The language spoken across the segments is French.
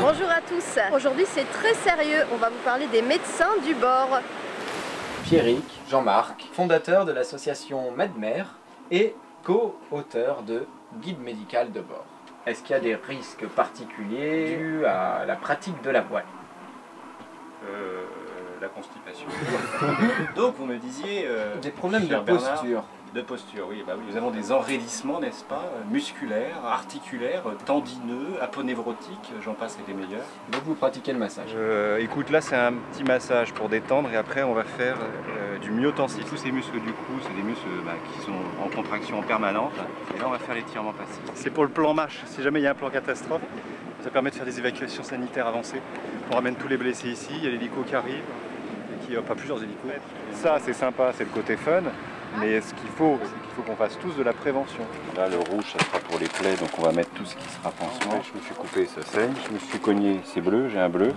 Bonjour à tous. Aujourd'hui c'est très sérieux. On va vous parler des médecins du bord. Pierrick, Jean-Marc, fondateur de l'association Medmer et co-auteur de Guide médical de bord. Est-ce qu'il y a des risques particuliers dus à la pratique de la voile la constipation. Donc vous me disiez... euh, Des problèmes de Bernard, posture. De posture, oui. Bah oui. Nous avons des enraidissements, n'est-ce pas euh, Musculaires, articulaires, tendineux, aponévrotiques, j'en passe et des meilleurs. Donc vous pratiquez le massage. Euh, écoute, là c'est un petit massage pour détendre et après on va faire euh, du myotensif. Tous ces muscles du cou, c'est des muscles bah, qui sont en contraction permanente. Et là on va faire l'étirement passif. C'est pour le plan marche, si jamais il y a un plan catastrophe. Ça permet de faire des évacuations sanitaires avancées. On ramène tous les blessés ici, il y a l'hélico qui arrive, qui, pas plusieurs hélicos. Ça c'est sympa, c'est le côté fun. Mais ce qu'il faut, c'est qu'il faut qu'on fasse tous de la prévention. Là, le rouge, ça sera pour les plaies, donc on va mettre tout ce qui sera pansement. Je me suis coupé, ça saigne. Je me suis cogné, c'est bleu, j'ai un bleu.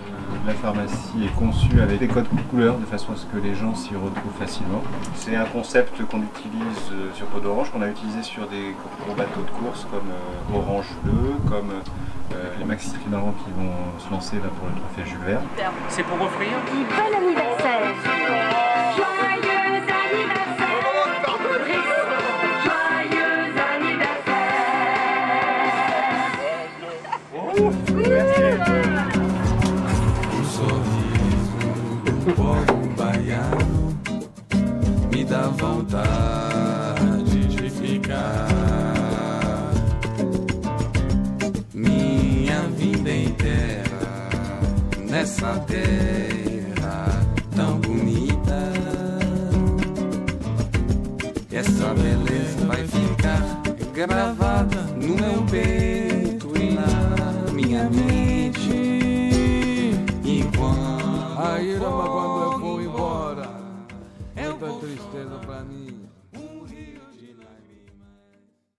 La pharmacie est conçue avec des codes couleurs de façon à ce que les gens s'y retrouvent facilement. C'est un concept qu'on utilise euh, sur Peau d'Orange, qu'on a utilisé sur des gros bateaux de course comme euh, Orange Bleu, comme euh, les Maxi Trimarans qui vont se lancer là pour le trophée Jules Verne. C'est pour offrir Um sorriso do povo baiano me dá vontade de ficar minha vida inteira nessa terra tão bonita. Essa beleza vai ficar gravada no meu peito e minha mente. Enquanto a ira, mas quando eu vou embora, muita tristeza pra mim.